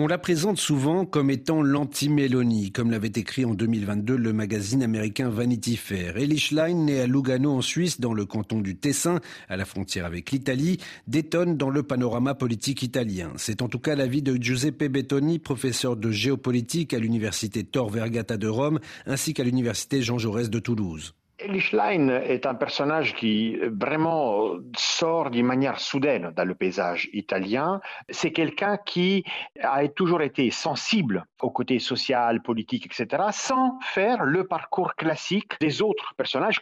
On la présente souvent comme étant l'anti-Mélanie, comme l'avait écrit en 2022 le magazine américain Vanity Fair. Elie Schlein, né à Lugano en Suisse, dans le canton du Tessin, à la frontière avec l'Italie, détonne dans le panorama politique italien. C'est en tout cas l'avis de Giuseppe Bettoni, professeur de géopolitique à l'université Tor Vergata de Rome, ainsi qu'à l'université Jean Jaurès de Toulouse. Schlein est un personnage qui vraiment sort d'une manière soudaine dans le paysage italien. C'est quelqu'un qui a toujours été sensible au côté social, politique, etc., sans faire le parcours classique des autres personnages.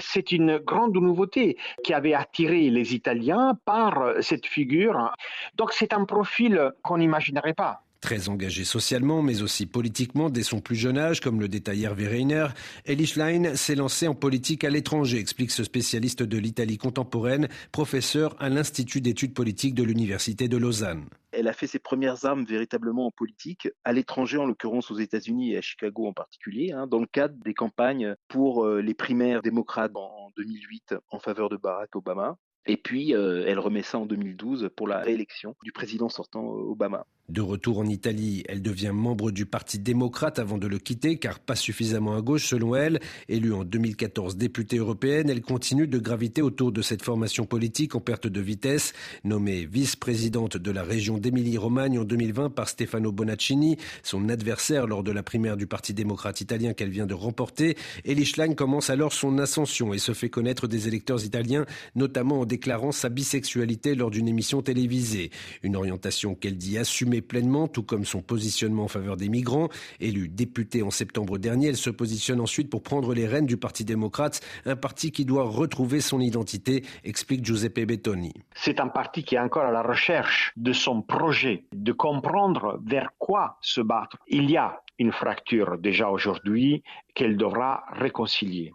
C'est une grande nouveauté qui avait attiré les Italiens par cette figure. Donc c'est un profil qu'on n'imaginerait pas. Très engagé socialement, mais aussi politiquement dès son plus jeune âge, comme le détaille Hervé Reiner, Elie Schlein s'est lancé en politique à l'étranger, explique ce spécialiste de l'Italie contemporaine, professeur à l'Institut d'études politiques de l'Université de Lausanne. Elle a fait ses premières armes véritablement en politique, à l'étranger, en l'occurrence aux États-Unis et à Chicago en particulier, hein, dans le cadre des campagnes pour euh, les primaires démocrates en 2008 en faveur de Barack Obama. Et puis, euh, elle remet ça en 2012 pour la réélection du président sortant Obama. De retour en Italie, elle devient membre du Parti démocrate avant de le quitter, car pas suffisamment à gauche selon elle. Élue en 2014 députée européenne, elle continue de graviter autour de cette formation politique en perte de vitesse. Nommée vice-présidente de la région d'Émilie-Romagne en 2020 par Stefano Bonaccini, son adversaire lors de la primaire du Parti démocrate italien qu'elle vient de remporter, Elie Schlein commence alors son ascension et se fait connaître des électeurs italiens, notamment en déclarant sa bisexualité lors d'une émission télévisée. Une orientation qu'elle dit assumer pleinement, tout comme son positionnement en faveur des migrants. Élue députée en septembre dernier, elle se positionne ensuite pour prendre les rênes du Parti démocrate, un parti qui doit retrouver son identité, explique Giuseppe Bettoni. C'est un parti qui est encore à la recherche de son projet, de comprendre vers quoi se battre. Il y a une fracture déjà aujourd'hui qu'elle devra réconcilier.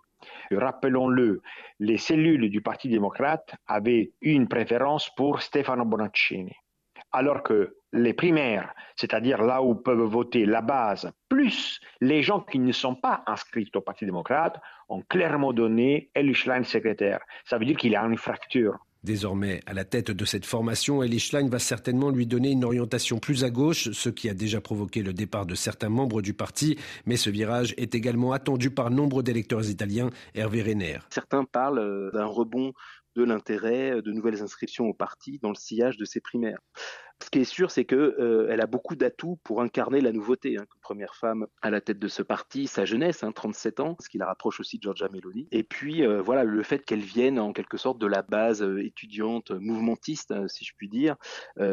Rappelons-le, les cellules du Parti démocrate avaient une préférence pour Stefano Bonaccini alors que les primaires, c'est-à-dire là où peuvent voter la base, plus les gens qui ne sont pas inscrits au Parti démocrate, ont clairement donné Eli Schlein secrétaire. Ça veut dire qu'il y a une fracture. Désormais, à la tête de cette formation, Eli Schlein va certainement lui donner une orientation plus à gauche, ce qui a déjà provoqué le départ de certains membres du parti. Mais ce virage est également attendu par nombre d'électeurs italiens, Hervé Renner. Certains parlent euh, d'un rebond de l'intérêt euh, de nouvelles inscriptions au parti dans le sillage de ses primaires. Ce qui est sûr, c'est qu'elle euh, a beaucoup d'atouts pour incarner la nouveauté. Hein, première femme à la tête de ce parti, sa jeunesse, 37 hein, ans, ce qui la rapproche aussi de Giorgia Meloni. Et puis euh, voilà, le fait qu'elle vienne en quelque sorte de la base étudiante, mouvementiste, si je puis dire,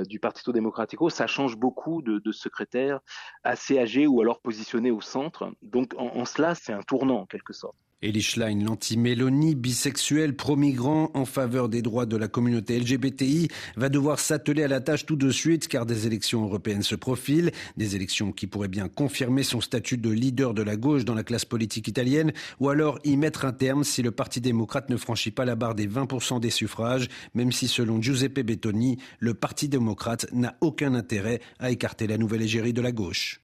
du Partito Democratico, ça change beaucoup de, secrétaires assez âgés ou alors positionnés au centre. Donc en cela, c'est un tournant en quelque sorte. Elie Schlein, l'anti-Mélanie, bisexuel, pro-migrant, en faveur des droits de la communauté LGBTI, va devoir s'atteler à la tâche tout de suite car des élections européennes se profilent, des élections qui pourraient bien confirmer son statut de leader de la gauche dans la classe politique italienne ou alors y mettre un terme si le Parti démocrate ne franchit pas la barre des 20% des suffrages, même si selon Giuseppe Bettoni, le Parti démocrate n'a aucun intérêt à écarter la nouvelle égérie de la gauche.